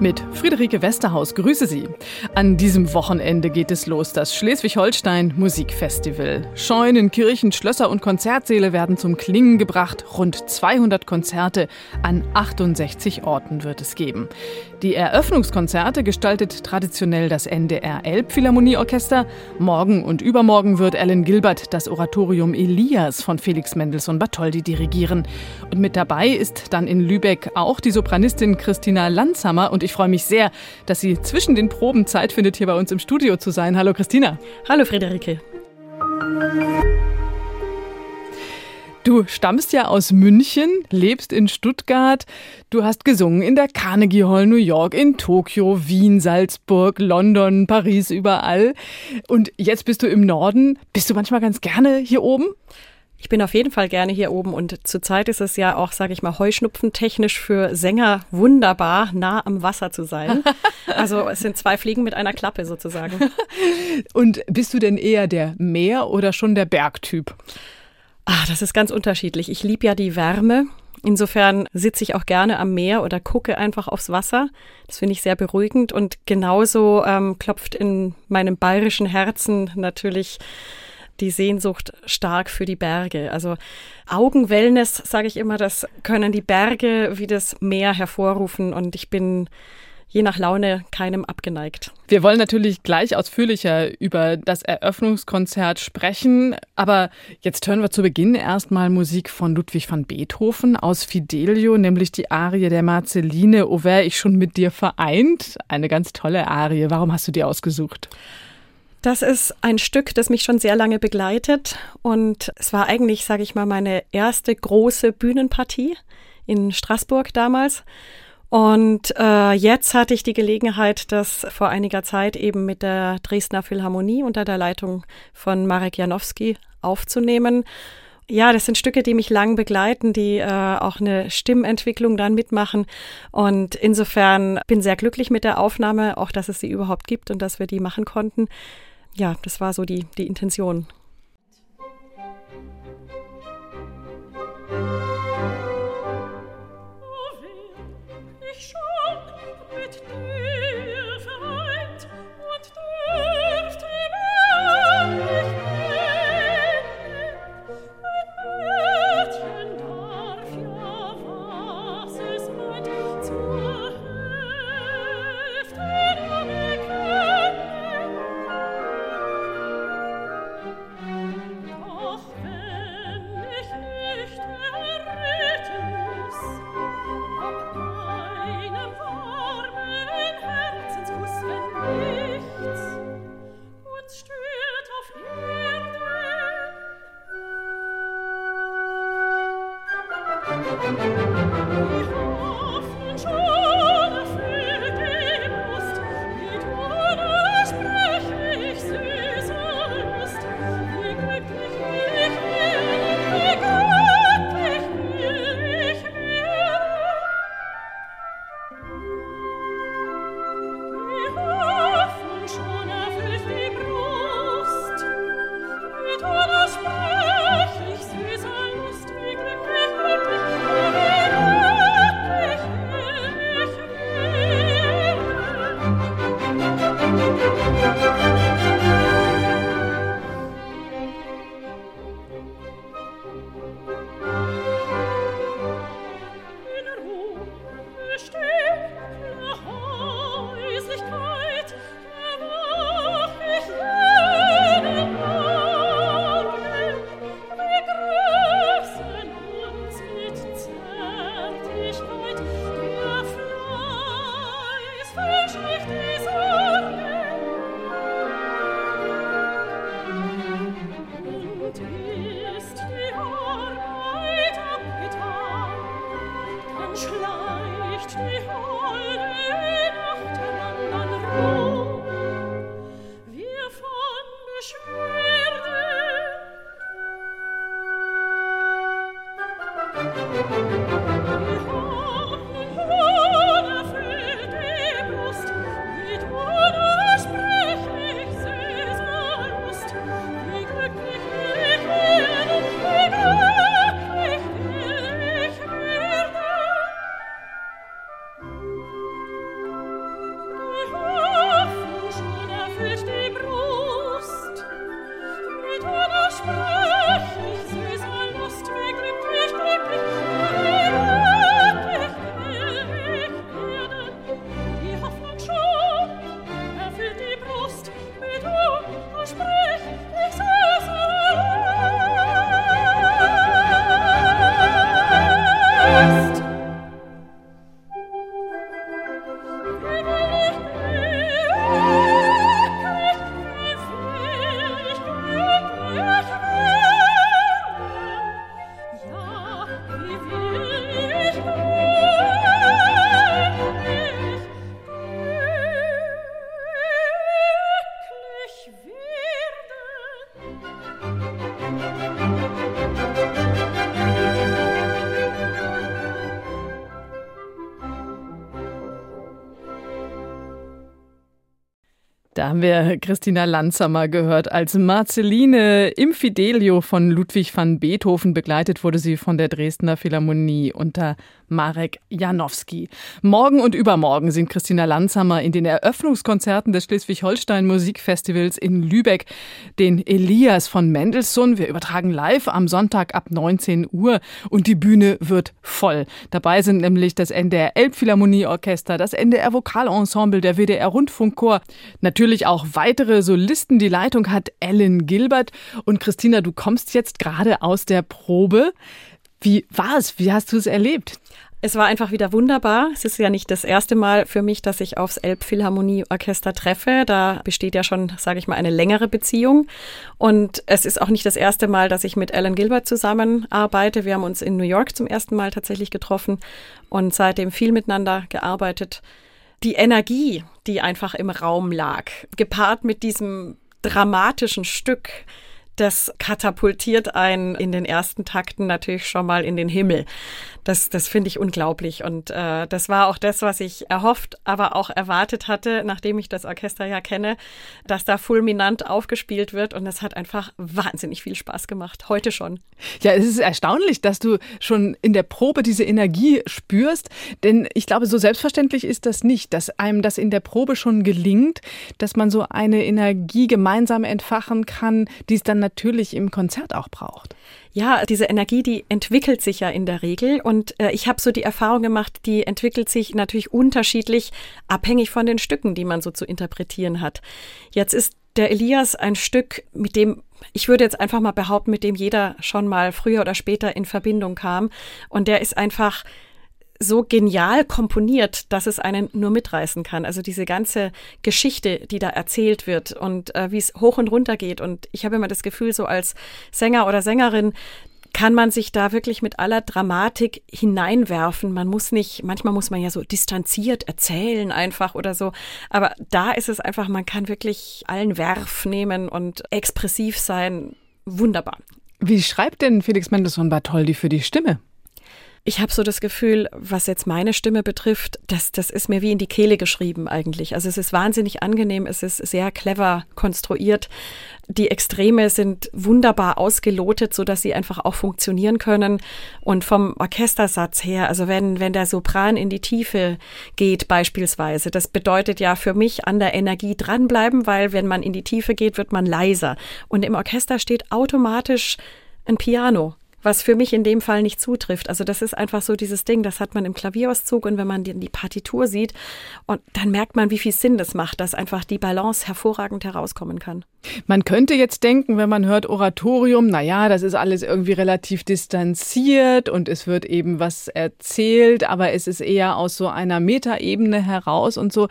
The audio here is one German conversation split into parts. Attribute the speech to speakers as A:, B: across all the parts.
A: Mit Friederike Westerhaus grüße Sie. An diesem Wochenende geht es los, das Schleswig-Holstein Musikfestival. Scheunen, Kirchen, Schlösser und Konzertsäle werden zum Klingen gebracht. Rund 200 Konzerte an 68 Orten wird es geben. Die Eröffnungskonzerte gestaltet traditionell das NDR Elbphilharmonieorchester. Morgen und übermorgen wird Alan Gilbert das Oratorium Elias von Felix Mendelssohn Bartholdy dirigieren. Und mit dabei ist dann in Lübeck auch die Sopranistin Christina Lanzhammer und ich freue mich sehr, dass sie zwischen den Proben Zeit findet, hier bei uns im Studio zu sein. Hallo Christina.
B: Hallo Friederike.
A: Du stammst ja aus München, lebst in Stuttgart. Du hast gesungen in der Carnegie Hall New York, in Tokio, Wien, Salzburg, London, Paris, überall. Und jetzt bist du im Norden. Bist du manchmal ganz gerne hier oben?
B: Ich bin auf jeden Fall gerne hier oben und zurzeit ist es ja auch, sage ich mal, heuschnupfentechnisch für Sänger wunderbar, nah am Wasser zu sein. Also es sind zwei Fliegen mit einer Klappe sozusagen.
A: und bist du denn eher der Meer- oder schon der Bergtyp?
B: Ah, das ist ganz unterschiedlich. Ich liebe ja die Wärme. Insofern sitze ich auch gerne am Meer oder gucke einfach aufs Wasser. Das finde ich sehr beruhigend. Und genauso ähm, klopft in meinem bayerischen Herzen natürlich die Sehnsucht stark für die Berge. Also Augenwellness, sage ich immer, das können die Berge wie das Meer hervorrufen. Und ich bin je nach Laune keinem abgeneigt.
A: Wir wollen natürlich gleich ausführlicher über das Eröffnungskonzert sprechen, aber jetzt hören wir zu Beginn erstmal Musik von Ludwig van Beethoven aus Fidelio, nämlich die Arie der Marceline, O wär ich schon mit dir vereint. Eine ganz tolle Arie. Warum hast du die ausgesucht?
B: Das ist ein Stück, das mich schon sehr lange begleitet und es war eigentlich, sage ich mal, meine erste große Bühnenpartie in Straßburg damals. Und äh, jetzt hatte ich die Gelegenheit, das vor einiger Zeit eben mit der Dresdner Philharmonie unter der Leitung von Marek Janowski aufzunehmen. Ja, das sind Stücke, die mich lang begleiten, die äh, auch eine Stimmentwicklung dann mitmachen. Und insofern bin sehr glücklich mit der Aufnahme, auch dass es sie überhaupt gibt und dass wir die machen konnten ja, das war so die, die Intention.
A: Haben wir Christina Lanzamer gehört. Als Marceline im Fidelio von Ludwig van Beethoven begleitet wurde sie von der Dresdner Philharmonie unter Marek Janowski. Morgen und übermorgen sind Christina Lanzamer in den Eröffnungskonzerten des Schleswig-Holstein Musikfestivals in Lübeck, den Elias von Mendelssohn. Wir übertragen live am Sonntag ab 19 Uhr und die Bühne wird voll. Dabei sind nämlich das NDR Elbphilharmonieorchester, das NDR Vokalensemble, der WDR Rundfunkchor, natürlich auch weitere Solisten. Die Leitung hat Ellen Gilbert und Christina, du kommst jetzt gerade aus der Probe. Wie war es? Wie hast du es erlebt?
C: Es war einfach wieder wunderbar. Es ist ja nicht das erste Mal für mich, dass ich aufs Elbphilharmonieorchester treffe. Da besteht ja schon, sage ich mal, eine längere Beziehung. Und es ist auch nicht das erste Mal, dass ich mit Alan Gilbert zusammenarbeite. Wir haben uns in New York zum ersten Mal tatsächlich getroffen und seitdem viel miteinander gearbeitet. Die Energie, die einfach im Raum lag, gepaart mit diesem dramatischen Stück, das katapultiert einen in den ersten Takten natürlich schon mal in den Himmel. Das, das finde ich unglaublich. Und äh, das war auch das, was ich erhofft, aber auch erwartet hatte, nachdem ich das Orchester ja kenne, dass da fulminant aufgespielt wird. Und es hat einfach wahnsinnig viel Spaß gemacht. Heute schon.
A: Ja, es ist erstaunlich, dass du schon in der Probe diese Energie spürst. Denn ich glaube, so selbstverständlich ist das nicht, dass einem das in der Probe schon gelingt, dass man so eine Energie gemeinsam entfachen kann, die es dann natürlich im Konzert auch braucht.
C: Ja, diese Energie, die entwickelt sich ja in der Regel. Und äh, ich habe so die Erfahrung gemacht, die entwickelt sich natürlich unterschiedlich, abhängig von den Stücken, die man so zu interpretieren hat. Jetzt ist der Elias ein Stück, mit dem ich würde jetzt einfach mal behaupten, mit dem jeder schon mal früher oder später in Verbindung kam. Und der ist einfach so genial komponiert, dass es einen nur mitreißen kann. Also diese ganze Geschichte, die da erzählt wird und äh, wie es hoch und runter geht. Und ich habe immer das Gefühl, so als Sänger oder Sängerin, kann man sich da wirklich mit aller Dramatik hineinwerfen. Man muss nicht, manchmal muss man ja so distanziert erzählen einfach oder so. Aber da ist es einfach, man kann wirklich allen Werf nehmen und expressiv sein. Wunderbar.
A: Wie schreibt denn Felix Mendelssohn Bartholdy für die Stimme?
C: Ich habe so das Gefühl, was jetzt meine Stimme betrifft, das, das ist mir wie in die Kehle geschrieben eigentlich. Also es ist wahnsinnig angenehm, es ist sehr clever konstruiert. Die Extreme sind wunderbar ausgelotet, so dass sie einfach auch funktionieren können. Und vom Orchestersatz her, also wenn, wenn der Sopran in die Tiefe geht beispielsweise, das bedeutet ja für mich an der Energie dranbleiben, weil wenn man in die Tiefe geht, wird man leiser. Und im Orchester steht automatisch ein Piano was für mich in dem Fall nicht zutrifft. Also das ist einfach so dieses Ding, das hat man im Klavierauszug und wenn man die, die Partitur sieht und dann merkt man, wie viel Sinn das macht, dass einfach die Balance hervorragend herauskommen kann.
A: Man könnte jetzt denken, wenn man hört Oratorium, na ja, das ist alles irgendwie relativ distanziert und es wird eben was erzählt, aber es ist eher aus so einer Metaebene heraus und so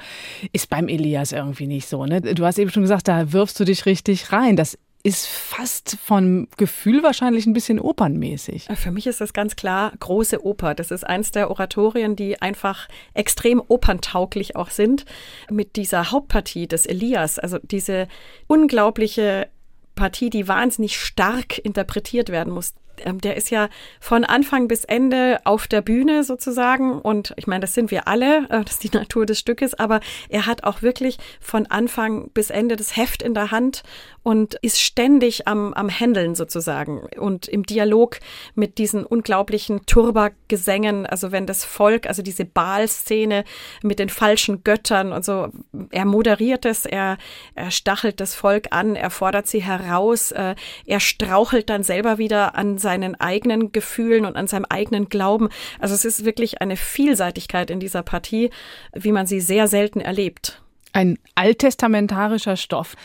A: ist beim Elias irgendwie nicht so, ne? Du hast eben schon gesagt, da wirfst du dich richtig rein. Das ist fast vom Gefühl wahrscheinlich ein bisschen opernmäßig.
C: Für mich ist das ganz klar große Oper. Das ist eins der Oratorien, die einfach extrem operntauglich auch sind. Mit dieser Hauptpartie des Elias, also diese unglaubliche Partie, die wahnsinnig stark interpretiert werden muss. Ähm, der ist ja von Anfang bis Ende auf der Bühne sozusagen. Und ich meine, das sind wir alle, äh, das ist die Natur des Stückes, aber er hat auch wirklich von Anfang bis Ende das Heft in der Hand und ist ständig am, am Händeln sozusagen und im Dialog mit diesen unglaublichen Turba-Gesängen. Also wenn das Volk, also diese Baal-Szene mit den falschen Göttern und so, er moderiert es, er, er stachelt das Volk an, er fordert sie heraus, äh, er strauchelt dann selber wieder an seinen eigenen Gefühlen und an seinem eigenen Glauben. Also es ist wirklich eine Vielseitigkeit in dieser Partie, wie man sie sehr selten erlebt.
A: Ein alttestamentarischer Stoff.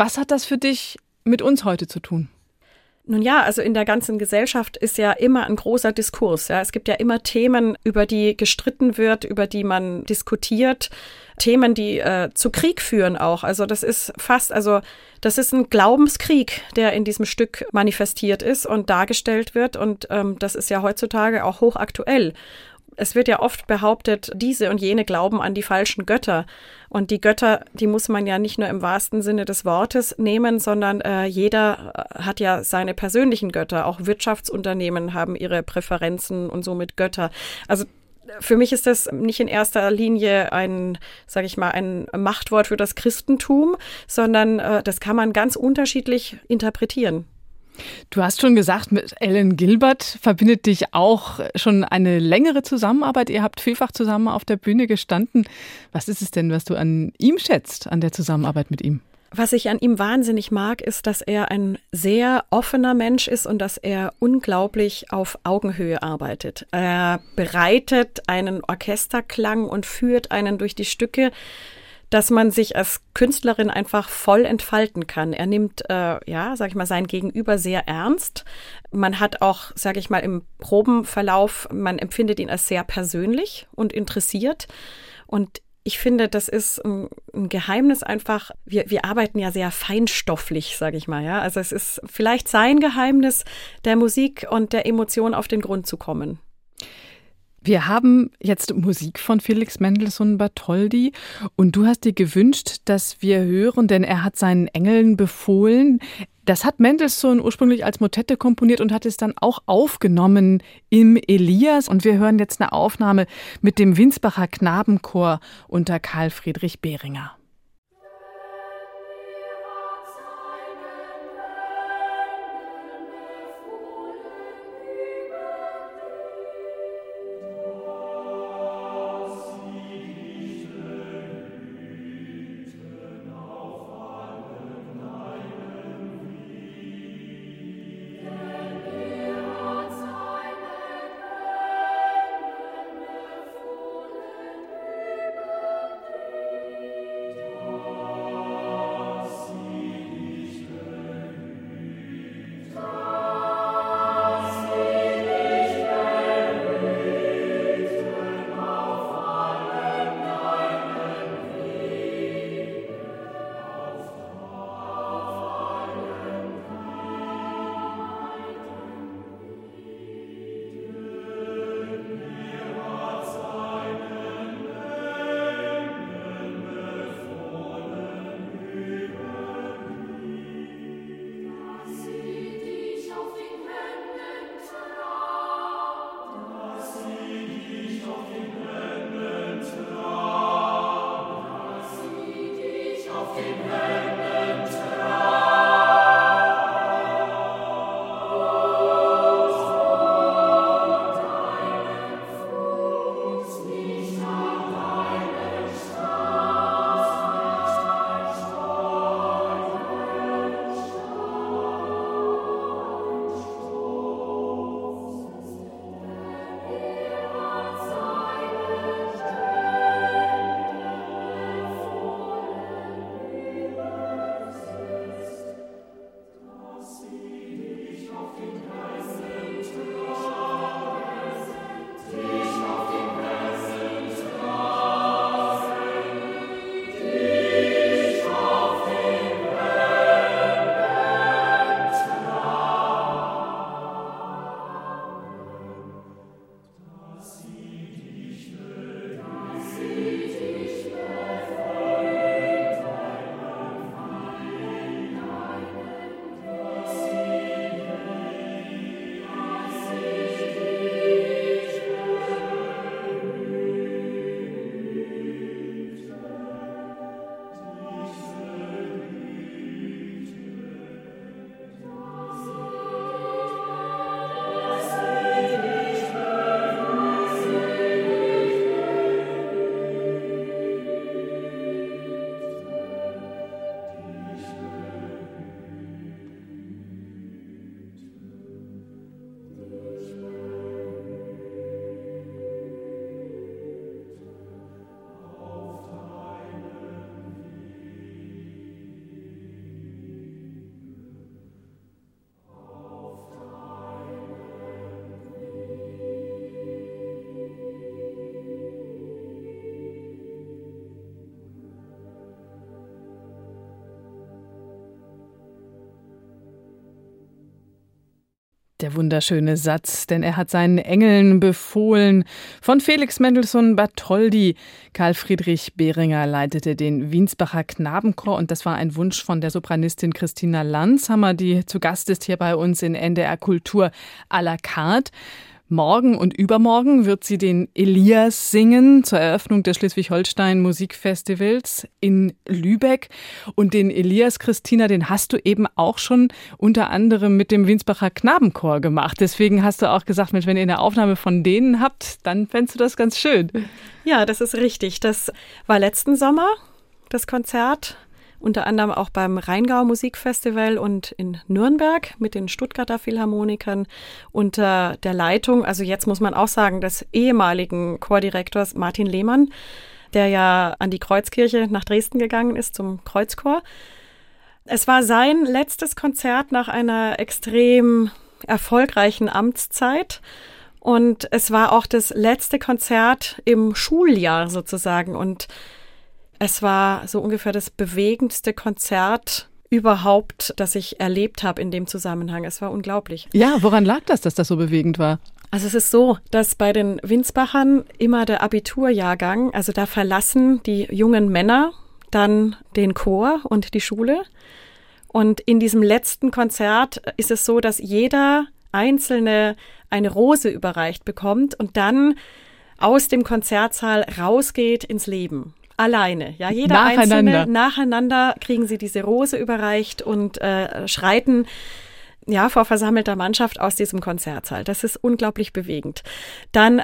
A: Was hat das für dich mit uns heute zu tun?
C: Nun ja, also in der ganzen Gesellschaft ist ja immer ein großer Diskurs. Ja. Es gibt ja immer Themen, über die gestritten wird, über die man diskutiert. Themen, die äh, zu Krieg führen auch. Also das ist fast, also das ist ein Glaubenskrieg, der in diesem Stück manifestiert ist und dargestellt wird. Und ähm, das ist ja heutzutage auch hochaktuell. Es wird ja oft behauptet, diese und jene glauben an die falschen Götter. Und die Götter, die muss man ja nicht nur im wahrsten Sinne des Wortes nehmen, sondern äh, jeder äh, hat ja seine persönlichen Götter. Auch Wirtschaftsunternehmen haben ihre Präferenzen und somit Götter. Also für mich ist das nicht in erster Linie ein, sage ich mal, ein Machtwort für das Christentum, sondern äh, das kann man ganz unterschiedlich interpretieren.
A: Du hast schon gesagt, mit Ellen Gilbert verbindet dich auch schon eine längere Zusammenarbeit. Ihr habt vielfach zusammen auf der Bühne gestanden. Was ist es denn, was du an ihm schätzt, an der Zusammenarbeit mit ihm?
C: Was ich an ihm wahnsinnig mag, ist, dass er ein sehr offener Mensch ist und dass er unglaublich auf Augenhöhe arbeitet. Er bereitet einen Orchesterklang und führt einen durch die Stücke dass man sich als Künstlerin einfach voll entfalten kann. Er nimmt, äh, ja, sag ich mal, sein Gegenüber sehr ernst. Man hat auch, sag ich mal, im Probenverlauf, man empfindet ihn als sehr persönlich und interessiert. Und ich finde, das ist ein, ein, Geheimnis einfach. Wir, wir arbeiten ja sehr feinstofflich, sage ich mal. Ja, also es ist vielleicht sein Geheimnis, der Musik und der Emotion auf den Grund zu kommen.
A: Wir haben jetzt Musik von Felix Mendelssohn Bartholdy und du hast dir gewünscht, dass wir hören, denn er hat seinen Engeln befohlen. Das hat Mendelssohn ursprünglich als Motette komponiert und hat es dann auch aufgenommen im Elias. Und wir hören jetzt eine Aufnahme mit dem Winsbacher Knabenchor unter Karl Friedrich Behringer. Amen. Der wunderschöne Satz, denn er hat seinen Engeln befohlen. Von Felix Mendelssohn Bartholdy. Karl Friedrich Behringer leitete den Wiensbacher Knabenchor und das war ein Wunsch von der Sopranistin Christina Lanzhammer, die zu Gast ist hier bei uns in NDR Kultur à la carte. Morgen und übermorgen wird sie den Elias singen zur Eröffnung des Schleswig-Holstein Musikfestivals in Lübeck. Und den Elias, Christina, den hast du eben auch schon unter anderem mit dem Winsbacher Knabenchor gemacht. Deswegen hast du auch gesagt, Mensch, wenn ihr eine Aufnahme von denen habt, dann fändest du das ganz schön.
C: Ja, das ist richtig. Das war letzten Sommer, das Konzert unter anderem auch beim Rheingau Musikfestival und in Nürnberg mit den Stuttgarter Philharmonikern unter der Leitung, also jetzt muss man auch sagen, des ehemaligen Chordirektors Martin Lehmann, der ja an die Kreuzkirche nach Dresden gegangen ist zum Kreuzchor. Es war sein letztes Konzert nach einer extrem erfolgreichen Amtszeit. Und es war auch das letzte Konzert im Schuljahr sozusagen. Und es war so ungefähr das bewegendste Konzert überhaupt, das ich erlebt habe in dem Zusammenhang. Es war unglaublich.
A: Ja, woran lag das, dass das so bewegend war?
C: Also es ist so, dass bei den Winsbachern immer der Abiturjahrgang, also da verlassen die jungen Männer dann den Chor und die Schule. Und in diesem letzten Konzert ist es so, dass jeder Einzelne eine Rose überreicht bekommt und dann aus dem Konzertsaal rausgeht ins Leben alleine. Ja, jeder nacheinander. einzelne nacheinander kriegen sie diese Rose überreicht und äh, schreiten ja vor versammelter Mannschaft aus diesem Konzertsaal. Das ist unglaublich bewegend. Dann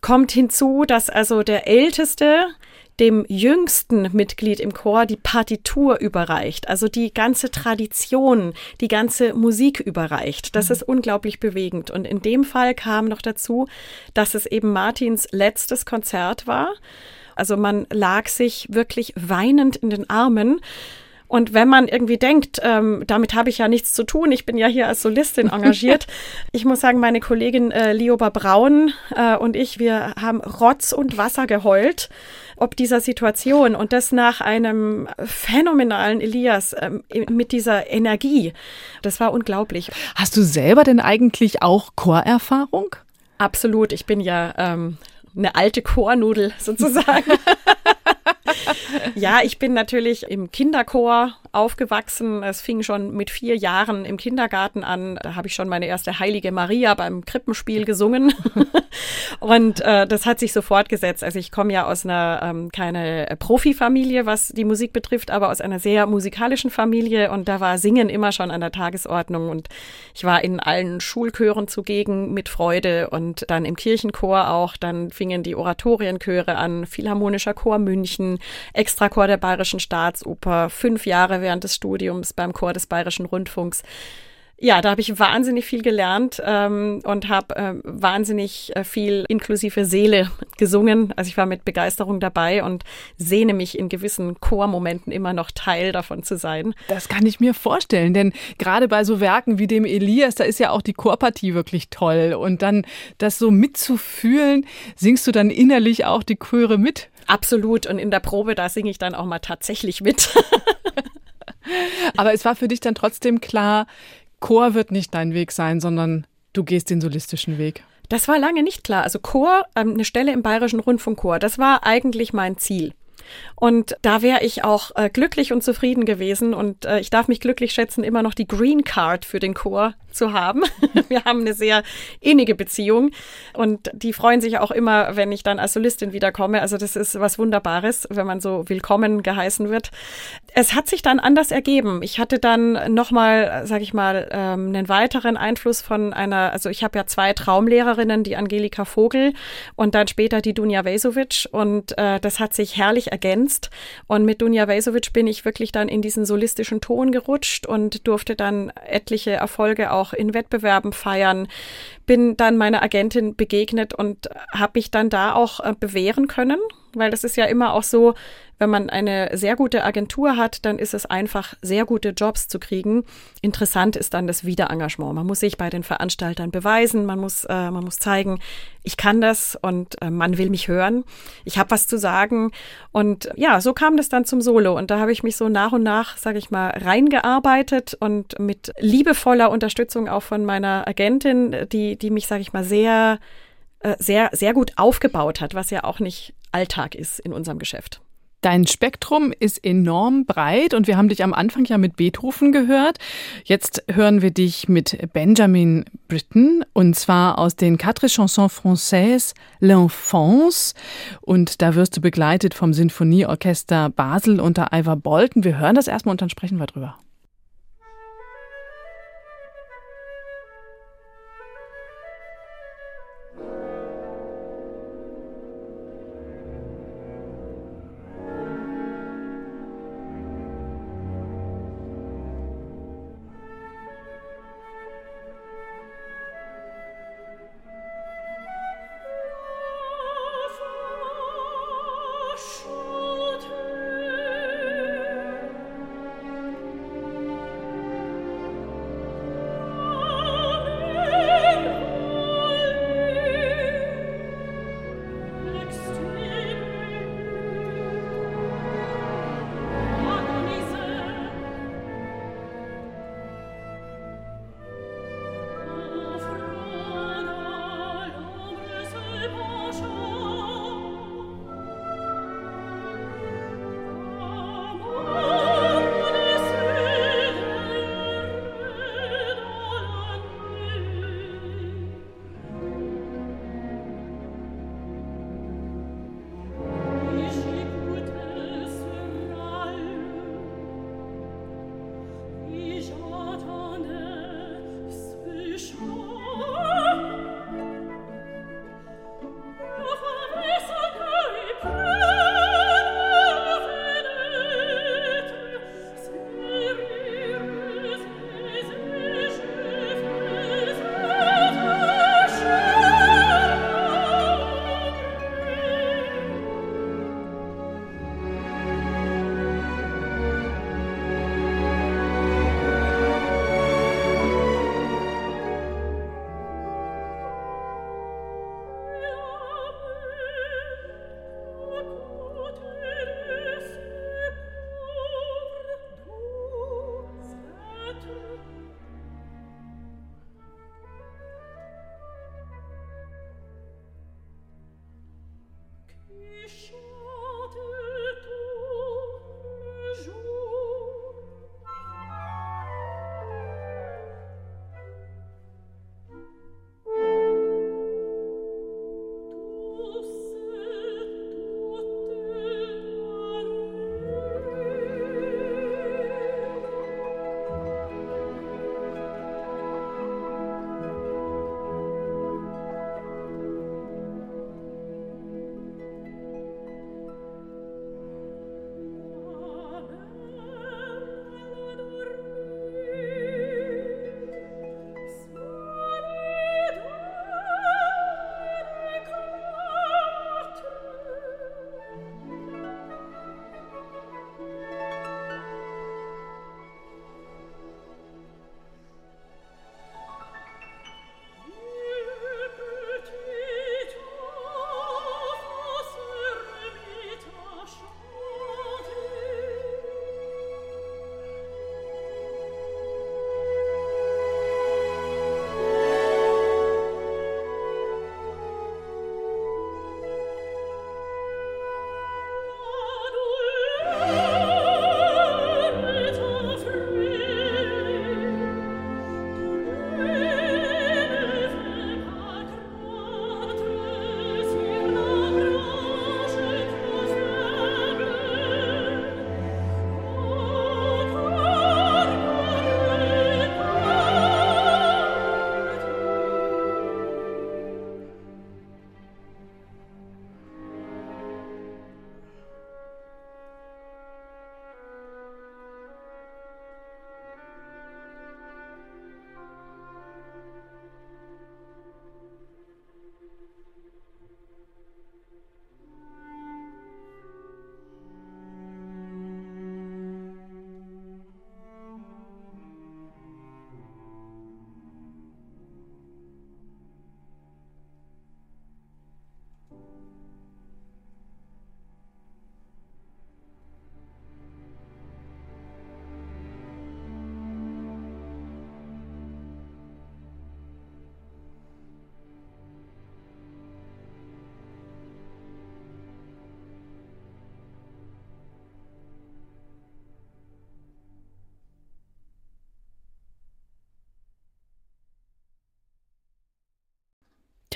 C: kommt hinzu, dass also der älteste dem jüngsten Mitglied im Chor die Partitur überreicht, also die ganze Tradition, die ganze Musik überreicht. Das mhm. ist unglaublich bewegend. Und in dem Fall kam noch dazu, dass es eben Martins letztes Konzert war. Also man lag sich wirklich weinend in den Armen. Und wenn man irgendwie denkt, ähm, damit habe ich ja nichts zu tun, ich bin ja hier als Solistin engagiert. ich muss sagen, meine Kollegin äh, Lioba Braun äh, und ich, wir haben Rotz und Wasser geheult ob dieser Situation und das nach einem phänomenalen Elias ähm, mit dieser Energie. Das war unglaublich.
A: Hast du selber denn eigentlich auch Chorerfahrung?
C: Absolut. Ich bin ja ähm, eine alte Chornudel sozusagen. ja, ich bin natürlich im Kinderchor aufgewachsen. Es fing schon mit vier Jahren im Kindergarten an. Da habe ich schon meine erste Heilige Maria beim Krippenspiel gesungen. und äh, das hat sich so fortgesetzt. Also ich komme ja aus einer ähm, keine Profifamilie, was die Musik betrifft, aber aus einer sehr musikalischen Familie. Und da war Singen immer schon an der Tagesordnung. Und ich war in allen Schulchören zugegen mit Freude und dann im Kirchenchor auch. Dann fingen die Oratorienchöre an, Philharmonischer Chor München, Extrachor der Bayerischen Staatsoper, fünf Jahre während des Studiums beim Chor des Bayerischen Rundfunks. Ja, da habe ich wahnsinnig viel gelernt ähm, und habe äh, wahnsinnig äh, viel inklusive Seele gesungen. Also ich war mit Begeisterung dabei und sehne mich in gewissen Chormomenten immer noch Teil davon zu sein.
A: Das kann ich mir vorstellen, denn gerade bei so Werken wie dem Elias, da ist ja auch die Chorpartie wirklich toll. Und dann das so mitzufühlen, singst du dann innerlich auch die Chöre mit?
C: Absolut. Und in der Probe, da singe ich dann auch mal tatsächlich mit.
A: Aber es war für dich dann trotzdem klar, Chor wird nicht dein Weg sein, sondern du gehst den solistischen Weg.
C: Das war lange nicht klar. Also Chor, ähm, eine Stelle im Bayerischen Rundfunkchor, das war eigentlich mein Ziel. Und da wäre ich auch äh, glücklich und zufrieden gewesen. Und äh, ich darf mich glücklich schätzen, immer noch die Green Card für den Chor zu haben. Wir haben eine sehr innige Beziehung und die freuen sich auch immer, wenn ich dann als Solistin wiederkomme. Also das ist was Wunderbares, wenn man so willkommen geheißen wird. Es hat sich dann anders ergeben. Ich hatte dann nochmal, sage ich mal, ähm, einen weiteren Einfluss von einer, also ich habe ja zwei Traumlehrerinnen, die Angelika Vogel und dann später die Dunja Vesovic und äh, das hat sich herrlich ergänzt und mit Dunja Vesovic bin ich wirklich dann in diesen solistischen Ton gerutscht und durfte dann etliche Erfolge auch in Wettbewerben feiern. Bin dann meiner Agentin begegnet und habe mich dann da auch äh, bewähren können weil das ist ja immer auch so, wenn man eine sehr gute Agentur hat, dann ist es einfach, sehr gute Jobs zu kriegen. Interessant ist dann das Wiederengagement. Man muss sich bei den Veranstaltern beweisen, man muss, äh, man muss zeigen, ich kann das und äh, man will mich hören. Ich habe was zu sagen. Und ja, so kam das dann zum Solo. Und da habe ich mich so nach und nach, sage ich mal, reingearbeitet und mit liebevoller Unterstützung auch von meiner Agentin, die, die mich, sage ich mal, sehr äh, sehr, sehr gut aufgebaut hat, was ja auch nicht Alltag ist in unserem Geschäft.
A: Dein Spektrum ist enorm breit und wir haben dich am Anfang ja mit Beethoven gehört. Jetzt hören wir dich mit Benjamin Britten und zwar aus den Quatre Chansons Françaises L'Enfance und da wirst du begleitet vom Sinfonieorchester Basel unter Ivar Bolton. Wir hören das erstmal und dann sprechen wir drüber.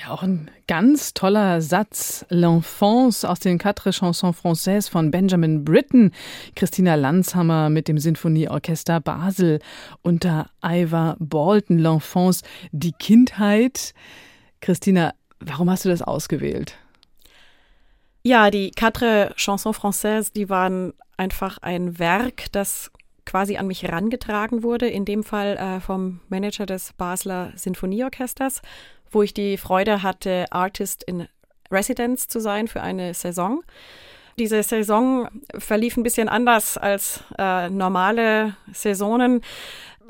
A: Ja, auch ein ganz toller Satz. L'Enfance aus den Quatre Chansons Françaises von Benjamin Britten. Christina Lanzhammer mit dem Sinfonieorchester Basel unter Ivar Bolton. L'Enfance, die Kindheit. Christina, warum hast du das ausgewählt?
C: Ja, die Quatre Chansons Françaises, die waren einfach ein Werk, das quasi an mich herangetragen wurde, in dem Fall äh, vom Manager des Basler Sinfonieorchesters, wo ich die Freude hatte, Artist in Residence zu sein für eine Saison. Diese Saison verlief ein bisschen anders als äh, normale Saisonen.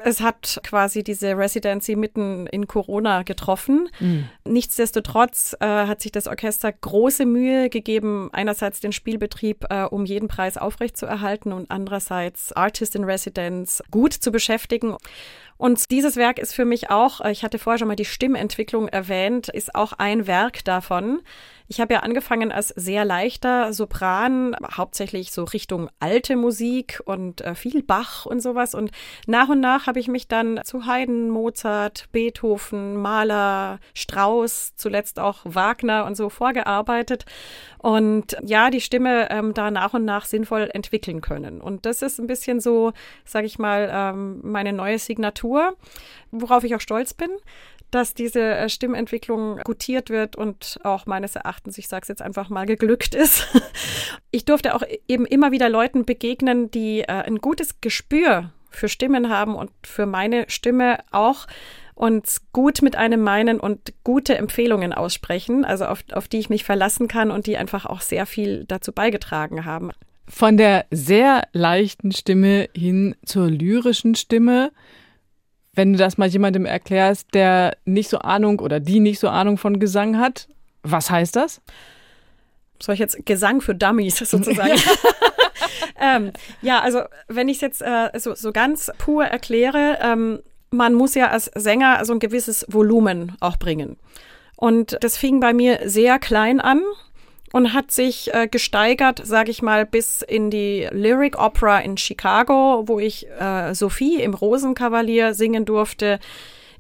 C: Es hat quasi diese Residency mitten in Corona getroffen. Mhm. Nichtsdestotrotz äh, hat sich das Orchester große Mühe gegeben, einerseits den Spielbetrieb äh, um jeden Preis aufrechtzuerhalten und andererseits Artist in Residence gut zu beschäftigen. Und dieses Werk ist für mich auch, äh, ich hatte vorher schon mal die Stimmentwicklung erwähnt, ist auch ein Werk davon. Ich habe ja angefangen als sehr leichter Sopran, hauptsächlich so Richtung alte Musik und äh, viel Bach und sowas. Und nach und nach habe ich mich dann zu Haydn, Mozart, Beethoven, Mahler, Strauss, zuletzt auch Wagner und so vorgearbeitet. Und ja, die Stimme ähm, da nach und nach sinnvoll entwickeln können. Und das ist ein bisschen so, sage ich mal, ähm, meine neue Signatur, worauf ich auch stolz bin dass diese äh, Stimmentwicklung gutiert wird und auch meines Erachtens, ich sage es jetzt einfach mal, geglückt ist. Ich durfte auch eben immer wieder Leuten begegnen, die äh, ein gutes Gespür für Stimmen haben und für meine Stimme auch und gut mit einem meinen und gute Empfehlungen aussprechen, also auf, auf die ich mich verlassen kann und die einfach auch sehr viel dazu beigetragen haben.
A: Von der sehr leichten Stimme hin zur lyrischen Stimme wenn du das mal jemandem erklärst, der nicht so Ahnung oder die nicht so Ahnung von Gesang hat, was heißt das?
C: Soll ich jetzt Gesang für Dummies sozusagen? ähm, ja, also wenn ich es jetzt äh, so, so ganz pur erkläre, ähm, man muss ja als Sänger so ein gewisses Volumen auch bringen. Und das fing bei mir sehr klein an und hat sich äh, gesteigert, sage ich mal, bis in die Lyric Opera in Chicago, wo ich äh, Sophie im Rosenkavalier singen durfte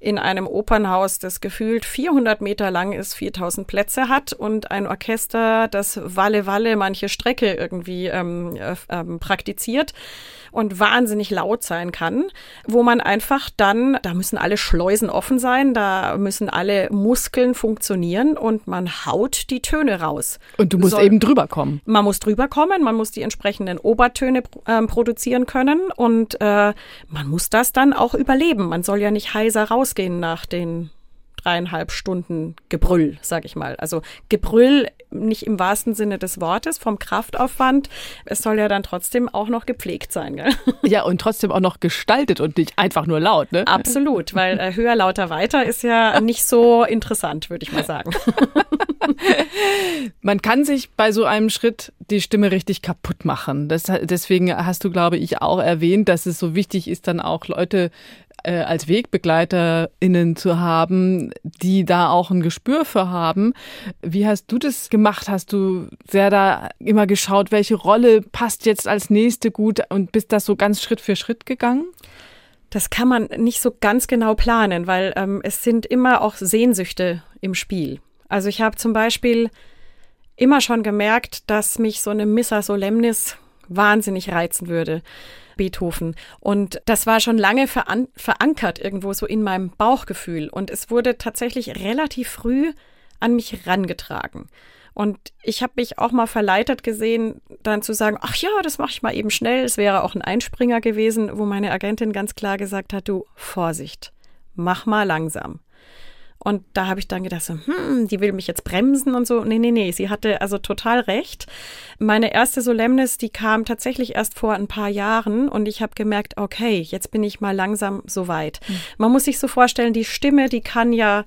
C: in einem Opernhaus, das gefühlt 400 Meter lang ist, 4000 Plätze hat und ein Orchester, das Walle Walle manche Strecke irgendwie ähm, äh, ähm, praktiziert und wahnsinnig laut sein kann, wo man einfach dann, da müssen alle Schleusen offen sein, da müssen alle Muskeln funktionieren und man haut die Töne raus.
A: Und du musst so, eben drüber kommen.
C: Man muss drüber kommen, man muss die entsprechenden Obertöne äh, produzieren können und äh, man muss das dann auch überleben. Man soll ja nicht heiser rausgehen nach den dreieinhalb Stunden Gebrüll, sag ich mal. Also Gebrüll nicht im wahrsten Sinne des Wortes vom Kraftaufwand. Es soll ja dann trotzdem auch noch gepflegt sein. Gell?
A: Ja, und trotzdem auch noch gestaltet und nicht einfach nur laut. Ne?
C: Absolut, weil äh, höher, lauter, weiter ist ja nicht so interessant, würde ich mal sagen.
A: Man kann sich bei so einem Schritt die Stimme richtig kaputt machen. Das, deswegen hast du, glaube ich, auch erwähnt, dass es so wichtig ist, dann auch Leute äh, als WegbegleiterInnen zu haben, die da auch ein Gespür für haben. Wie hast du das gemacht? Hast du sehr da immer geschaut, welche Rolle passt jetzt als nächste gut und bist das so ganz Schritt für Schritt gegangen?
C: Das kann man nicht so ganz genau planen, weil ähm, es sind immer auch Sehnsüchte im Spiel. Also ich habe zum Beispiel immer schon gemerkt, dass mich so eine Missa Solemnis wahnsinnig reizen würde. Beethoven. Und das war schon lange veran verankert irgendwo so in meinem Bauchgefühl. Und es wurde tatsächlich relativ früh an mich herangetragen. Und ich habe mich auch mal verleitet gesehen, dann zu sagen, ach ja, das mache ich mal eben schnell. Es wäre auch ein Einspringer gewesen, wo meine Agentin ganz klar gesagt hat, du Vorsicht, mach mal langsam. Und da habe ich dann gedacht, so, hm, die will mich jetzt bremsen und so. Nee, nee, nee, sie hatte also total recht. Meine erste Solemnis, die kam tatsächlich erst vor ein paar Jahren und ich habe gemerkt, okay, jetzt bin ich mal langsam so weit. Mhm. Man muss sich so vorstellen, die Stimme, die kann ja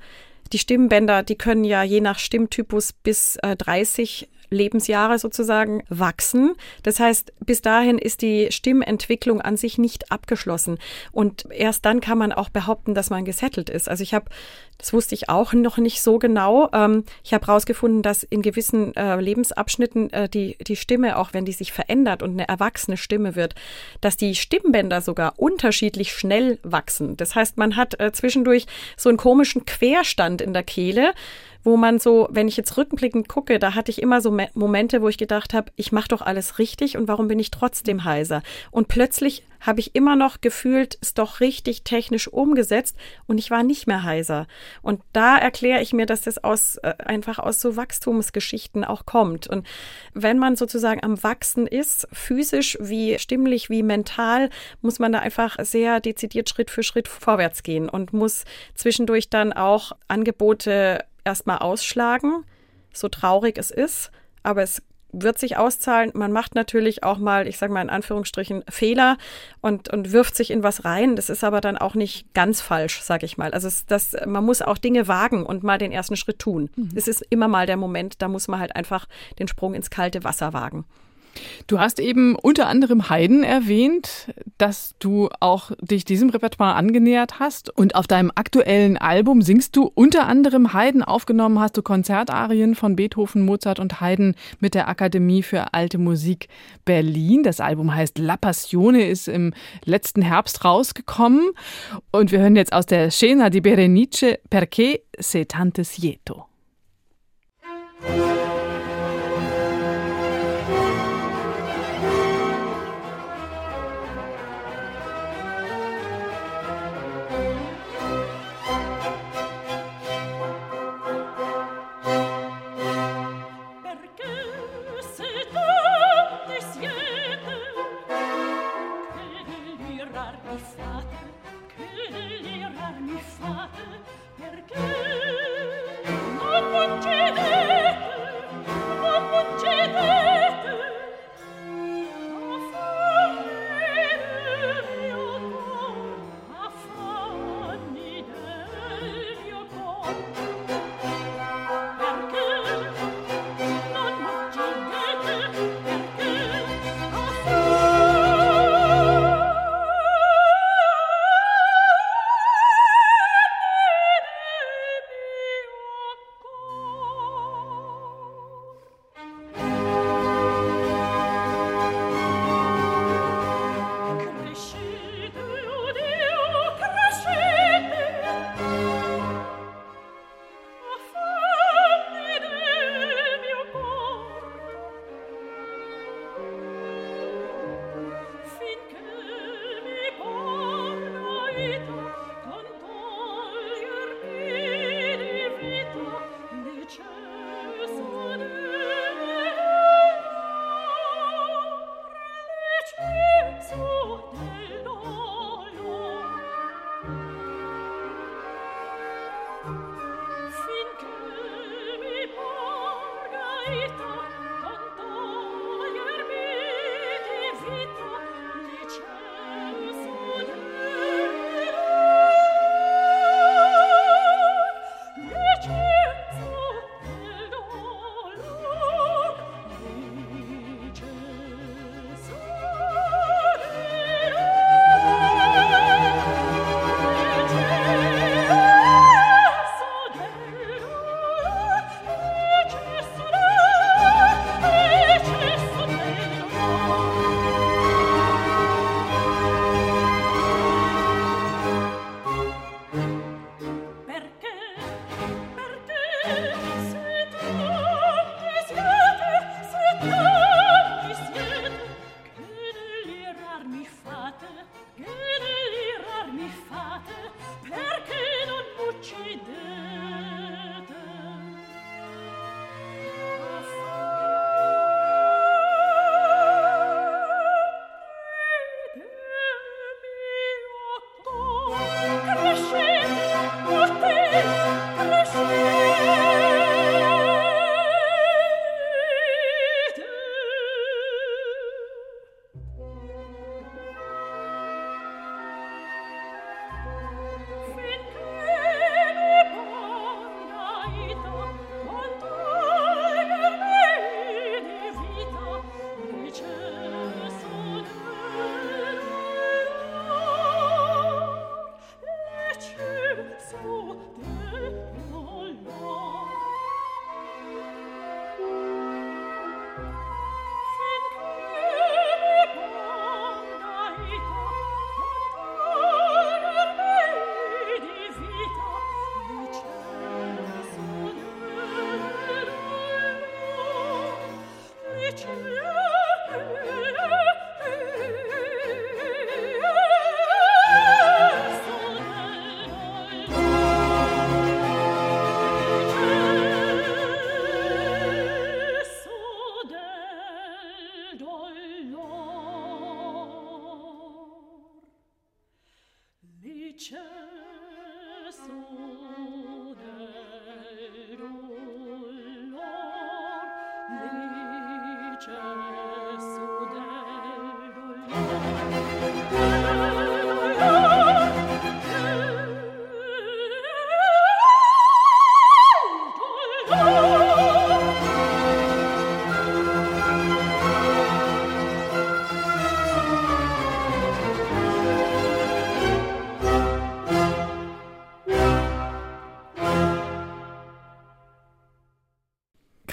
C: die Stimmbänder, die können ja je nach Stimmtypus bis äh, 30 Lebensjahre sozusagen wachsen. Das heißt, bis dahin ist die Stimmentwicklung an sich nicht abgeschlossen. Und erst dann kann man auch behaupten, dass man gesettelt ist. Also ich habe, das wusste ich auch noch nicht so genau, ähm, ich habe herausgefunden, dass in gewissen äh, Lebensabschnitten äh, die, die Stimme, auch wenn die sich verändert und eine erwachsene Stimme wird, dass die Stimmbänder sogar unterschiedlich schnell wachsen. Das heißt, man hat äh, zwischendurch so einen komischen Querstand in der Kehle, wo man so, wenn ich jetzt rückblickend gucke, da hatte ich immer so Momente, wo ich gedacht habe, ich mache doch alles richtig und warum bin ich trotzdem heiser? Und plötzlich habe ich immer noch gefühlt, ist doch richtig technisch umgesetzt und ich war nicht mehr heiser. Und da erkläre ich mir, dass das aus äh, einfach aus so Wachstumsgeschichten auch kommt. Und wenn man sozusagen am Wachsen ist, physisch wie stimmlich wie mental, muss man da einfach sehr dezidiert Schritt für Schritt vorwärts gehen und muss zwischendurch dann auch Angebote erstmal ausschlagen, so traurig es ist. Aber es wird sich auszahlen. Man macht natürlich auch mal, ich sage mal in Anführungsstrichen, Fehler und, und wirft sich in was rein. Das ist aber dann auch nicht ganz falsch, sage ich mal. Also es, das, man muss auch Dinge wagen und mal den ersten Schritt tun. Mhm. Es ist immer mal der Moment, da muss man halt einfach den Sprung ins kalte Wasser wagen.
B: Du hast eben unter anderem Haydn erwähnt, dass du auch dich diesem Repertoire angenähert hast. Und auf deinem aktuellen Album singst du unter anderem Haydn. Aufgenommen hast du Konzertarien von Beethoven, Mozart und Haydn mit der Akademie für Alte Musik Berlin. Das Album heißt La Passione, ist im letzten Herbst rausgekommen. Und wir hören jetzt aus der Scena di Berenice Perché sei tante sieto.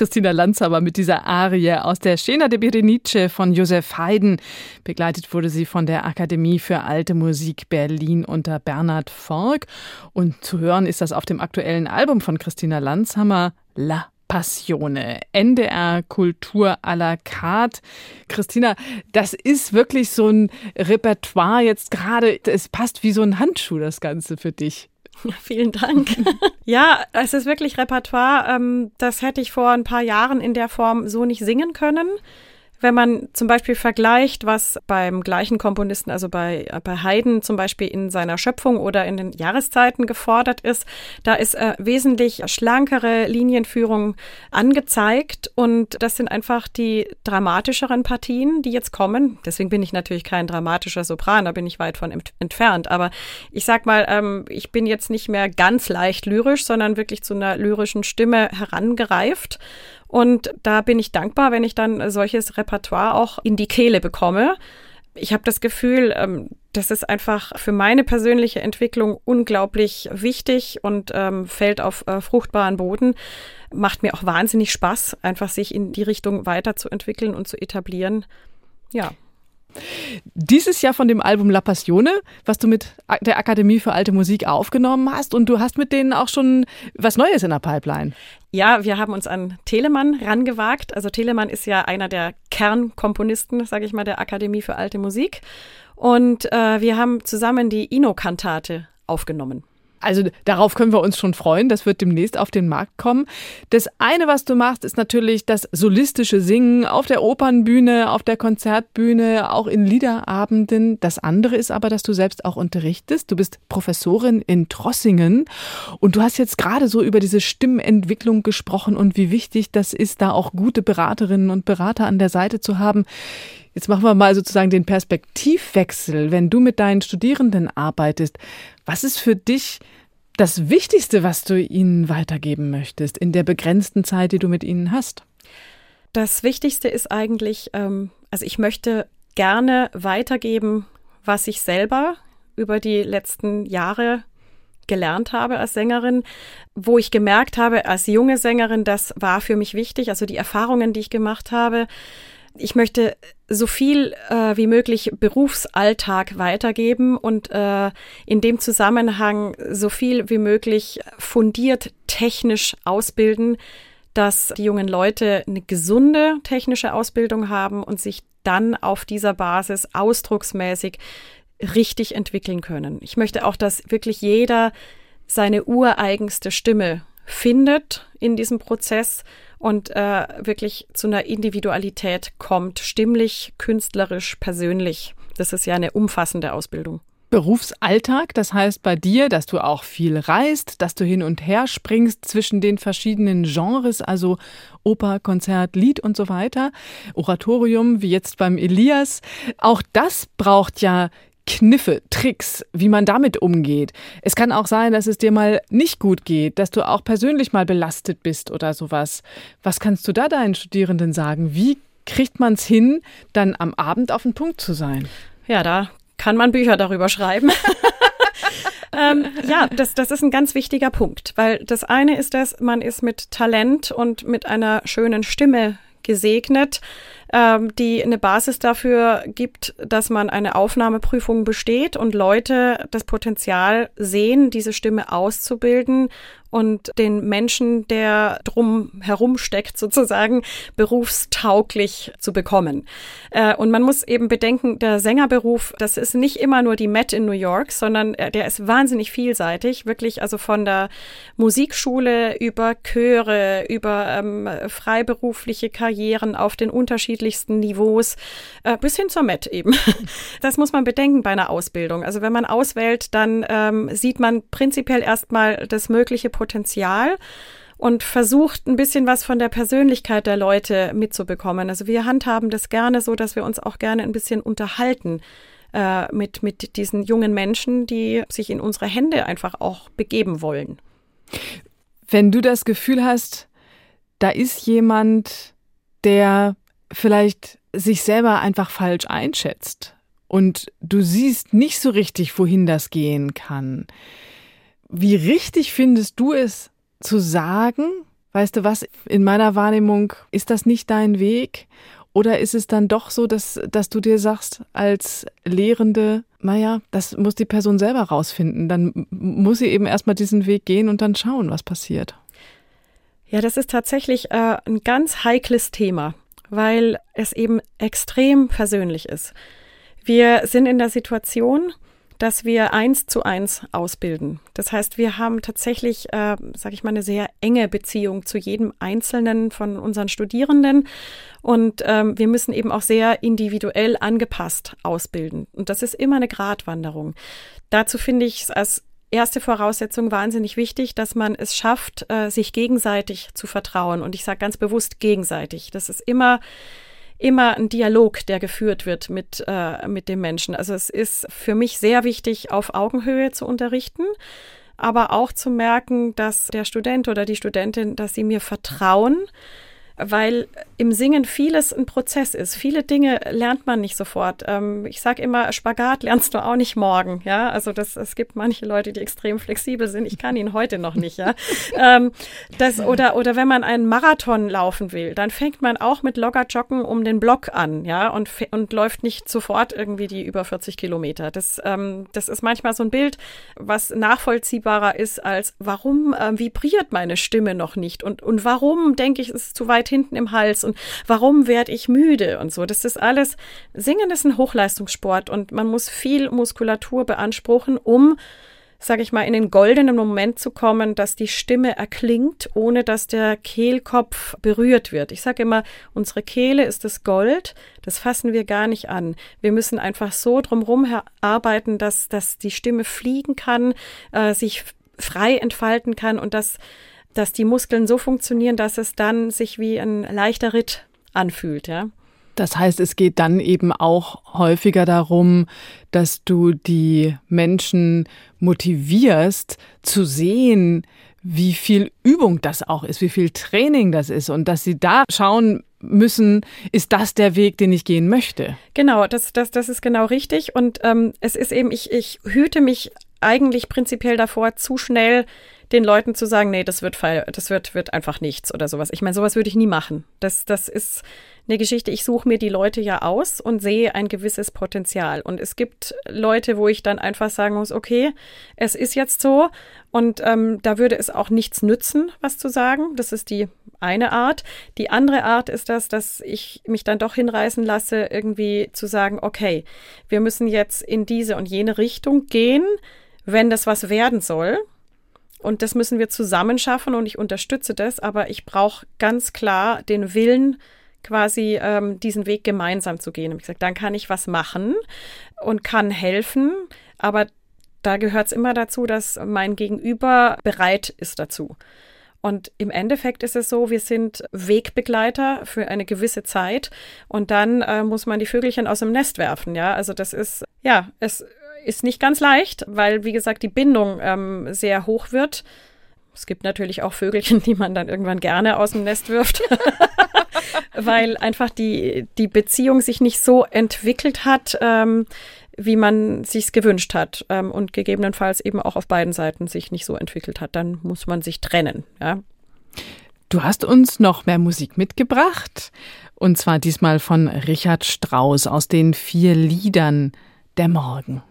A: Christina Lanzauer mit dieser Arie aus der Scena de Berenice von Josef Haydn. Begleitet wurde sie von der Akademie für Alte Musik Berlin unter Bernhard Fork. Und zu hören ist das auf dem aktuellen Album von Christina Lanzhammer, La Passione. NDR Kultur à la carte. Christina, das ist wirklich so ein Repertoire jetzt gerade. Es passt wie so ein Handschuh, das Ganze für dich.
C: Ja, vielen Dank. ja, es ist wirklich Repertoire. Ähm, das hätte ich vor ein paar Jahren in der Form so nicht singen können. Wenn man zum Beispiel vergleicht, was beim gleichen Komponisten, also bei, bei Haydn zum Beispiel in seiner Schöpfung oder in den Jahreszeiten gefordert ist, da ist äh, wesentlich schlankere Linienführung angezeigt und das sind einfach die dramatischeren Partien, die jetzt kommen. Deswegen bin ich natürlich kein dramatischer Sopran, da bin ich weit von entfernt. Aber ich sag mal, ähm, ich bin jetzt nicht mehr ganz leicht lyrisch, sondern wirklich zu einer lyrischen Stimme herangereift. Und da bin ich dankbar, wenn ich dann solches Repertoire auch in die Kehle bekomme. Ich habe das Gefühl, ähm, das ist einfach für meine persönliche Entwicklung unglaublich wichtig und ähm, fällt auf äh, fruchtbaren Boden. Macht mir auch wahnsinnig Spaß, einfach sich in die Richtung weiterzuentwickeln und zu etablieren. Ja.
A: Dieses Jahr von dem Album La Passione, was du mit der Akademie für alte Musik aufgenommen hast. Und du hast mit denen auch schon was Neues in der Pipeline.
C: Ja, wir haben uns an Telemann rangewagt. Also Telemann ist ja einer der Kernkomponisten, sage ich mal, der Akademie für alte Musik. Und äh, wir haben zusammen die Ino-Kantate aufgenommen.
A: Also darauf können wir uns schon freuen. Das wird demnächst auf den Markt kommen. Das eine, was du machst, ist natürlich das solistische Singen auf der Opernbühne, auf der Konzertbühne, auch in Liederabenden. Das andere ist aber, dass du selbst auch unterrichtest. Du bist Professorin in Trossingen und du hast jetzt gerade so über diese Stimmentwicklung gesprochen und wie wichtig das ist, da auch gute Beraterinnen und Berater an der Seite zu haben. Jetzt machen wir mal sozusagen den Perspektivwechsel. Wenn du mit deinen Studierenden arbeitest, was ist für dich das Wichtigste, was du ihnen weitergeben möchtest in der begrenzten Zeit, die du mit ihnen hast?
C: Das Wichtigste ist eigentlich, ähm, also ich möchte gerne weitergeben, was ich selber über die letzten Jahre gelernt habe als Sängerin, wo ich gemerkt habe, als junge Sängerin, das war für mich wichtig, also die Erfahrungen, die ich gemacht habe, ich möchte so viel äh, wie möglich Berufsalltag weitergeben und äh, in dem Zusammenhang so viel wie möglich fundiert technisch ausbilden, dass die jungen Leute eine gesunde technische Ausbildung haben und sich dann auf dieser Basis ausdrucksmäßig richtig entwickeln können. Ich möchte auch, dass wirklich jeder seine ureigenste Stimme findet in diesem Prozess und äh, wirklich zu einer Individualität kommt, stimmlich, künstlerisch, persönlich. Das ist ja eine umfassende Ausbildung.
A: Berufsalltag, das heißt bei dir, dass du auch viel reist, dass du hin und her springst zwischen den verschiedenen Genres, also Oper, Konzert, Lied und so weiter, Oratorium, wie jetzt beim Elias. Auch das braucht ja Kniffe, Tricks, wie man damit umgeht. Es kann auch sein, dass es dir mal nicht gut geht, dass du auch persönlich mal belastet bist oder sowas. Was kannst du da deinen Studierenden sagen? Wie kriegt man es hin, dann am Abend auf den Punkt zu sein?
C: Ja, da kann man Bücher darüber schreiben. ähm, ja, das, das ist ein ganz wichtiger Punkt, weil das eine ist dass man ist mit Talent und mit einer schönen Stimme gesegnet ähm, die eine Basis dafür gibt, dass man eine Aufnahmeprüfung besteht und Leute das Potenzial sehen, diese Stimme auszubilden und den Menschen, der drum herumsteckt, sozusagen berufstauglich zu bekommen. Äh, und man muss eben bedenken, der Sängerberuf, das ist nicht immer nur die Met in New York, sondern äh, der ist wahnsinnig vielseitig, wirklich also von der Musikschule über Chöre, über ähm, freiberufliche Karrieren auf den unterschiedlichen unterschiedlichsten Niveaus äh, bis hin zur Met eben. Das muss man bedenken bei einer Ausbildung. Also wenn man auswählt, dann ähm, sieht man prinzipiell erstmal das mögliche Potenzial und versucht ein bisschen was von der Persönlichkeit der Leute mitzubekommen. Also wir handhaben das gerne so, dass wir uns auch gerne ein bisschen unterhalten äh, mit, mit diesen jungen Menschen, die sich in unsere Hände einfach auch begeben wollen.
A: Wenn du das Gefühl hast, da ist jemand, der vielleicht sich selber einfach falsch einschätzt und du siehst nicht so richtig, wohin das gehen kann. Wie richtig findest du es zu sagen, weißt du was, in meiner Wahrnehmung ist das nicht dein Weg? Oder ist es dann doch so, dass, dass du dir sagst, als Lehrende, naja, das muss die Person selber rausfinden. Dann muss sie eben erstmal diesen Weg gehen und dann schauen, was passiert.
C: Ja, das ist tatsächlich äh, ein ganz heikles Thema, weil es eben extrem persönlich ist. Wir sind in der Situation, dass wir eins zu eins ausbilden. Das heißt, wir haben tatsächlich, äh, sage ich mal, eine sehr enge Beziehung zu jedem Einzelnen von unseren Studierenden und ähm, wir müssen eben auch sehr individuell angepasst ausbilden. Und das ist immer eine Gratwanderung. Dazu finde ich es als erste Voraussetzung wahnsinnig wichtig, dass man es schafft, äh, sich gegenseitig zu vertrauen. Und ich sage ganz bewusst gegenseitig. Das ist immer immer ein Dialog, der geführt wird mit, äh, mit dem Menschen. Also es ist für mich sehr wichtig, auf Augenhöhe zu unterrichten, aber auch zu merken, dass der Student oder die Studentin, dass sie mir vertrauen, weil im Singen vieles ein Prozess ist. Viele Dinge lernt man nicht sofort. Ähm, ich sage immer, Spagat lernst du auch nicht morgen. Ja, also das, es gibt manche Leute, die extrem flexibel sind. Ich kann ihn heute noch nicht. Ja, ähm, das oder oder wenn man einen Marathon laufen will, dann fängt man auch mit Loggerjoggen um den Block an. Ja, und und läuft nicht sofort irgendwie die über 40 Kilometer. Das ähm, das ist manchmal so ein Bild, was nachvollziehbarer ist als warum äh, vibriert meine Stimme noch nicht und und warum denke ich, es ist zu weit weit hinten im Hals und warum werde ich müde und so. Das ist alles, Singen ist ein Hochleistungssport und man muss viel Muskulatur beanspruchen, um sage ich mal, in den goldenen Moment zu kommen, dass die Stimme erklingt, ohne dass der Kehlkopf berührt wird. Ich sage immer, unsere Kehle ist das Gold, das fassen wir gar nicht an. Wir müssen einfach so drumherum arbeiten, dass, dass die Stimme fliegen kann, äh, sich frei entfalten kann und dass dass die Muskeln so funktionieren, dass es dann sich wie ein leichter Ritt anfühlt, ja.
A: Das heißt, es geht dann eben auch häufiger darum, dass du die Menschen motivierst zu sehen, wie viel Übung das auch ist, wie viel Training das ist und dass sie da schauen müssen, ist das der Weg, den ich gehen möchte.
C: Genau, das, das, das ist genau richtig. Und ähm, es ist eben, ich, ich hüte mich eigentlich prinzipiell davor, zu schnell den Leuten zu sagen, nee, das wird, das wird, wird einfach nichts oder sowas. Ich meine, sowas würde ich nie machen. Das, das ist eine Geschichte. Ich suche mir die Leute ja aus und sehe ein gewisses Potenzial. Und es gibt Leute, wo ich dann einfach sagen muss, okay, es ist jetzt so und ähm, da würde es auch nichts nützen, was zu sagen. Das ist die eine Art. Die andere Art ist das, dass ich mich dann doch hinreißen lasse, irgendwie zu sagen, okay, wir müssen jetzt in diese und jene Richtung gehen, wenn das was werden soll. Und das müssen wir zusammen schaffen und ich unterstütze das, aber ich brauche ganz klar den Willen, quasi ähm, diesen Weg gemeinsam zu gehen. Und ich gesagt, dann kann ich was machen und kann helfen, aber da gehört es immer dazu, dass mein Gegenüber bereit ist dazu. Und im Endeffekt ist es so, wir sind Wegbegleiter für eine gewisse Zeit und dann äh, muss man die Vögelchen aus dem Nest werfen. Ja, also das ist, ja, es ist nicht ganz leicht, weil, wie gesagt, die Bindung ähm, sehr hoch wird. Es gibt natürlich auch Vögelchen, die man dann irgendwann gerne aus dem Nest wirft, weil einfach die, die Beziehung sich nicht so entwickelt hat, ähm, wie man sich's gewünscht hat ähm, und gegebenenfalls eben auch auf beiden Seiten sich nicht so entwickelt hat. Dann muss man sich trennen. Ja.
A: Du hast uns noch mehr Musik mitgebracht und zwar diesmal von Richard Strauss aus den vier Liedern der Morgen.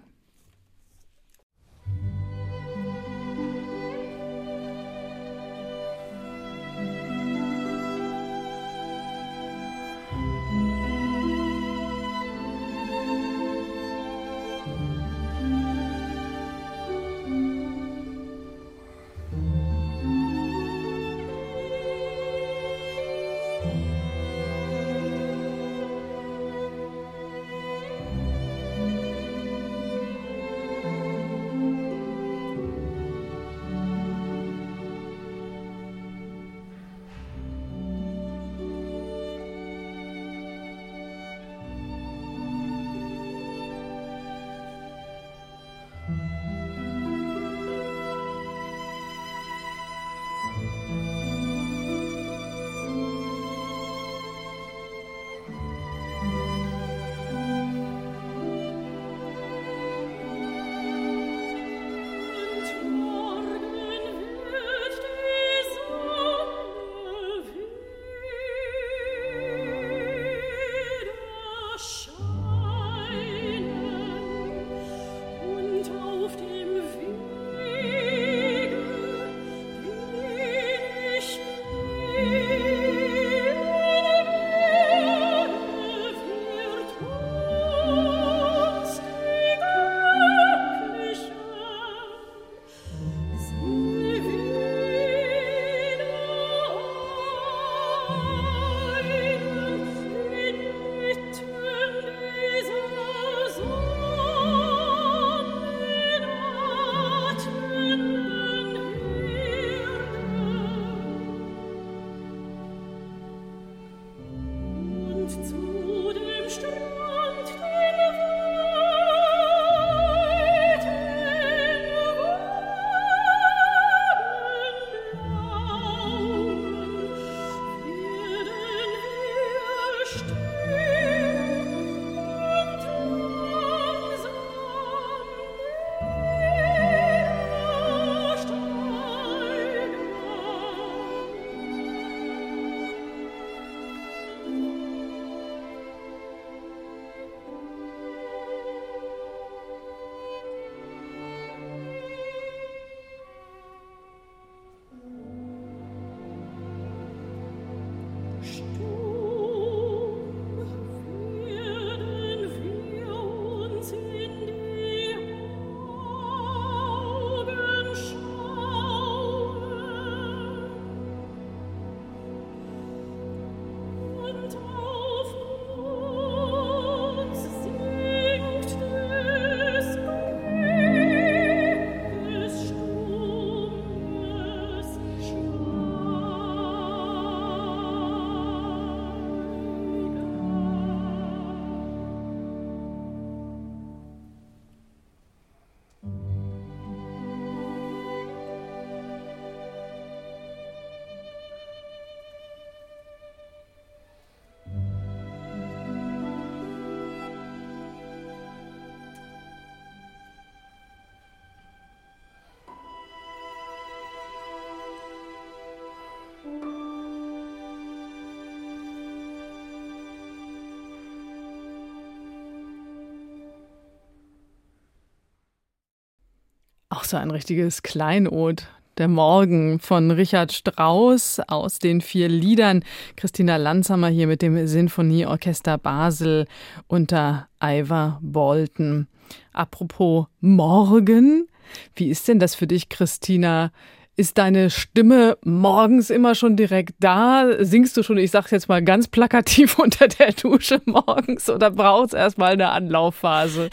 A: So ein richtiges Kleinod. Der Morgen von Richard Strauss aus den vier Liedern. Christina Lanzhammer hier mit dem Sinfonieorchester Basel unter Ivar Bolton. Apropos Morgen. Wie ist denn das für dich, Christina? Ist deine Stimme morgens immer schon direkt da? Singst du schon, ich sag's jetzt mal ganz plakativ unter der Dusche morgens oder brauchst erstmal eine Anlaufphase?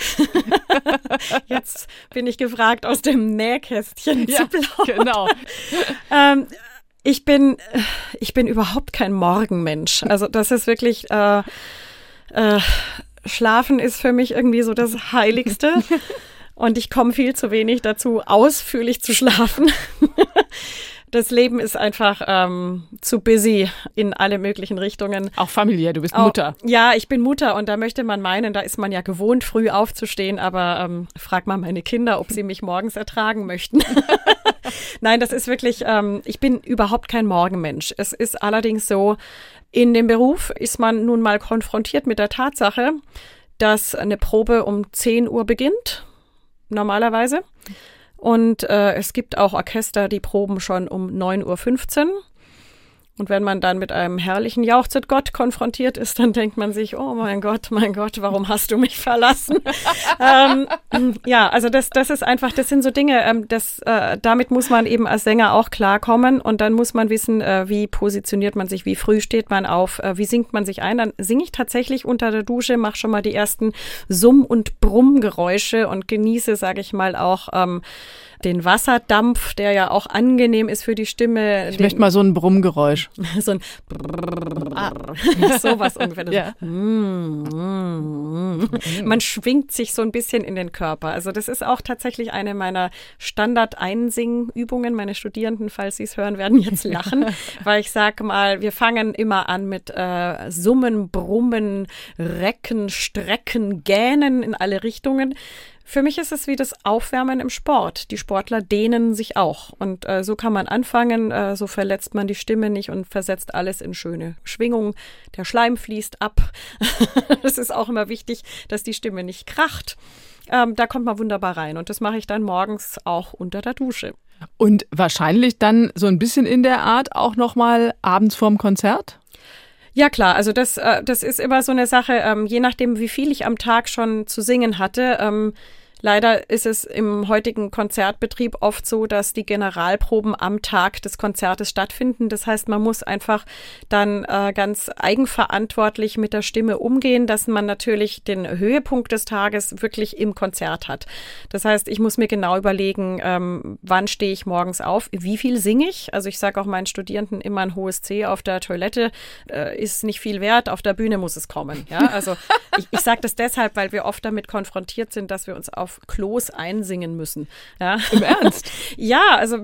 C: Jetzt bin ich gefragt, aus dem Nähkästchen ja, zu plaudern.
A: Genau.
C: ähm, ich bin, ich bin überhaupt kein Morgenmensch. Also das ist wirklich, äh, äh, Schlafen ist für mich irgendwie so das Heiligste. Und ich komme viel zu wenig dazu, ausführlich zu schlafen. das Leben ist einfach ähm, zu busy in alle möglichen Richtungen.
A: Auch familiär, du bist Auch, Mutter.
C: Ja, ich bin Mutter und da möchte man meinen, da ist man ja gewohnt, früh aufzustehen, aber ähm, frag mal meine Kinder, ob sie mich morgens ertragen möchten. Nein, das ist wirklich, ähm, ich bin überhaupt kein Morgenmensch. Es ist allerdings so, in dem Beruf ist man nun mal konfrontiert mit der Tatsache, dass eine Probe um 10 Uhr beginnt normalerweise. Und äh, es gibt auch Orchester, die proben schon um 9.15 Uhr. Und wenn man dann mit einem herrlichen Jauchzet Gott konfrontiert ist, dann denkt man sich, oh mein Gott, mein Gott, warum hast du mich verlassen? ähm, ja, also das, das ist einfach, das sind so Dinge, ähm, das, äh, damit muss man eben als Sänger auch klarkommen und dann muss man wissen, äh, wie positioniert man sich, wie früh steht man auf, äh, wie singt man sich ein. Dann singe ich tatsächlich unter der Dusche, mache schon mal die ersten Summ- und Brummgeräusche und genieße, sage ich mal, auch ähm, den Wasserdampf, der ja auch angenehm ist für die Stimme.
A: Ich den, möchte mal so ein Brummgeräusch.
C: so ein sowas ungefähr. Ja. Man schwingt sich so ein bisschen in den Körper. Also das ist auch tatsächlich eine meiner Standard-Einsing-Übungen. Meine Studierenden, falls sie es hören, werden jetzt lachen, weil ich sage mal, wir fangen immer an mit äh, Summen, Brummen, Recken, Strecken, Gähnen in alle Richtungen. Für mich ist es wie das Aufwärmen im Sport. Die Sportler dehnen sich auch. Und äh, so kann man anfangen, äh, so verletzt man die Stimme nicht und versetzt alles in schöne Schwingung. Der Schleim fließt ab. Es ist auch immer wichtig, dass die Stimme nicht kracht. Ähm, da kommt man wunderbar rein. Und das mache ich dann morgens auch unter der Dusche.
A: Und wahrscheinlich dann so ein bisschen in der Art auch nochmal abends vorm Konzert?
C: Ja klar, also das, äh, das ist immer so eine Sache, ähm, je nachdem, wie viel ich am Tag schon zu singen hatte. Ähm, Leider ist es im heutigen Konzertbetrieb oft so, dass die Generalproben am Tag des Konzertes stattfinden. Das heißt, man muss einfach dann äh, ganz eigenverantwortlich mit der Stimme umgehen, dass man natürlich den Höhepunkt des Tages wirklich im Konzert hat. Das heißt, ich muss mir genau überlegen, ähm, wann stehe ich morgens auf, wie viel singe ich. Also ich sage auch meinen Studierenden immer ein hohes C auf der Toilette äh, ist nicht viel wert, auf der Bühne muss es kommen. Ja, also ich, ich sage das deshalb, weil wir oft damit konfrontiert sind, dass wir uns auf auf Klos einsingen müssen. Ja.
A: Im Ernst?
C: ja, also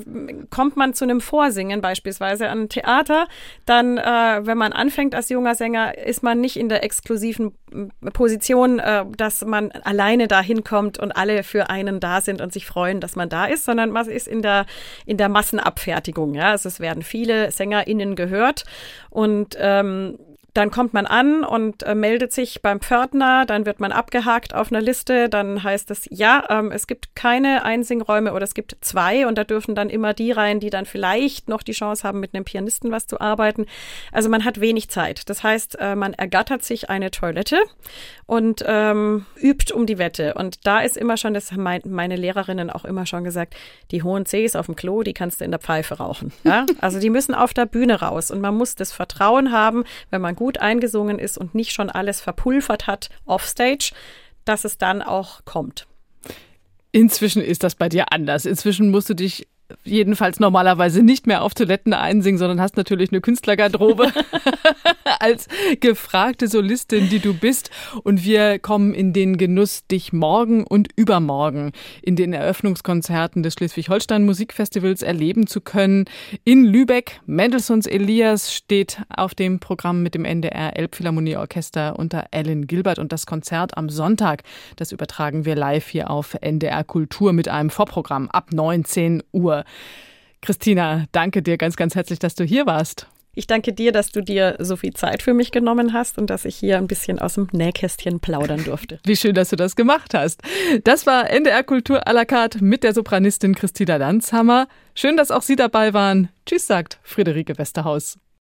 C: kommt man zu einem Vorsingen beispielsweise an ein Theater, dann, äh, wenn man anfängt als junger Sänger, ist man nicht in der exklusiven Position, äh, dass man alleine da hinkommt und alle für einen da sind und sich freuen, dass man da ist, sondern man ist in der, in der Massenabfertigung. Ja? Also es werden viele SängerInnen gehört und ähm, dann kommt man an und äh, meldet sich beim Pförtner, dann wird man abgehakt auf einer Liste, dann heißt es, ja, ähm, es gibt keine Einsingräume oder es gibt zwei und da dürfen dann immer die rein, die dann vielleicht noch die Chance haben, mit einem Pianisten was zu arbeiten. Also man hat wenig Zeit. Das heißt, äh, man ergattert sich eine Toilette und ähm, übt um die Wette. Und da ist immer schon, das haben mein, meine Lehrerinnen auch immer schon gesagt, die hohen Cs auf dem Klo, die kannst du in der Pfeife rauchen. Ja? Also die müssen auf der Bühne raus und man muss das Vertrauen haben, wenn man gut gut eingesungen ist und nicht schon alles verpulvert hat offstage, dass es dann auch kommt.
A: Inzwischen ist das bei dir anders. Inzwischen musst du dich jedenfalls normalerweise nicht mehr auf Toiletten einsingen, sondern hast natürlich eine Künstlergarderobe als gefragte Solistin, die du bist. Und wir kommen in den Genuss, dich morgen und übermorgen in den Eröffnungskonzerten des Schleswig-Holstein Musikfestivals erleben zu können. In Lübeck, Mendelssohns Elias steht auf dem Programm mit dem NDR Elbphilharmonieorchester unter Ellen Gilbert und das Konzert am Sonntag, das übertragen wir live hier auf NDR Kultur mit einem Vorprogramm ab 19 Uhr. Christina, danke dir ganz, ganz herzlich, dass du hier warst.
C: Ich danke dir, dass du dir so viel Zeit für mich genommen hast und dass ich hier ein bisschen aus dem Nähkästchen plaudern durfte.
A: Wie schön, dass du das gemacht hast. Das war NDR Kultur à la carte mit der Sopranistin Christina Lanzhammer. Schön, dass auch Sie dabei waren. Tschüss, sagt Friederike Westerhaus.